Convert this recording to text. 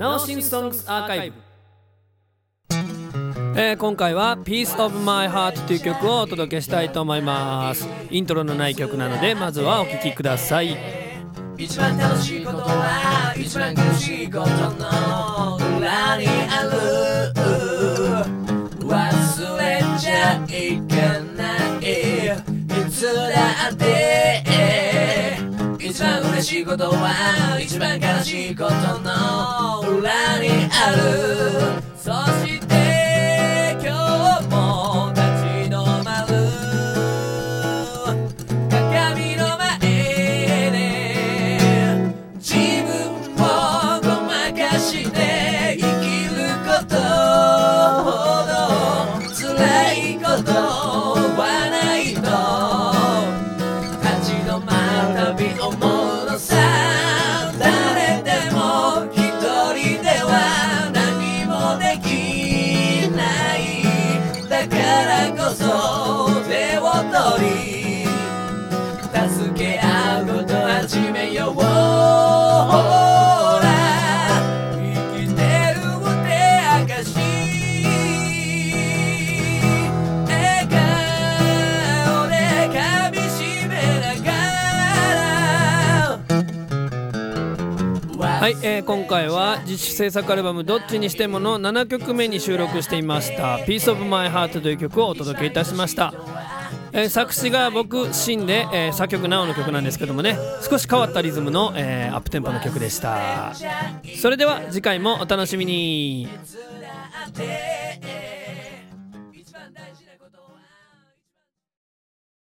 ナオシンソングスアーカイブ。えー今回は「Piece of My Heart」という曲をお届けしたいと思います。イントロのない曲なのでまずはお聴きください。一番楽しいことは一番苦しいことの裏にある忘れちゃいけないいつだって一番嬉しいことは一番悲しいことのあるそして今日も立ち止まる。鏡の前で自分をごまかして生きることほど辛いこと。からこそ手を取りはい、えー今回は自主制作アルバム「どっちにしても」の7曲目に収録していました「Piece of My Heart」という曲をお届けいたしました、えー作詞が僕シンで、えー作曲なおの曲なんですけどもね少し変わったリズムの、えーアップテンポの曲でした。それでは次回もお楽しみに。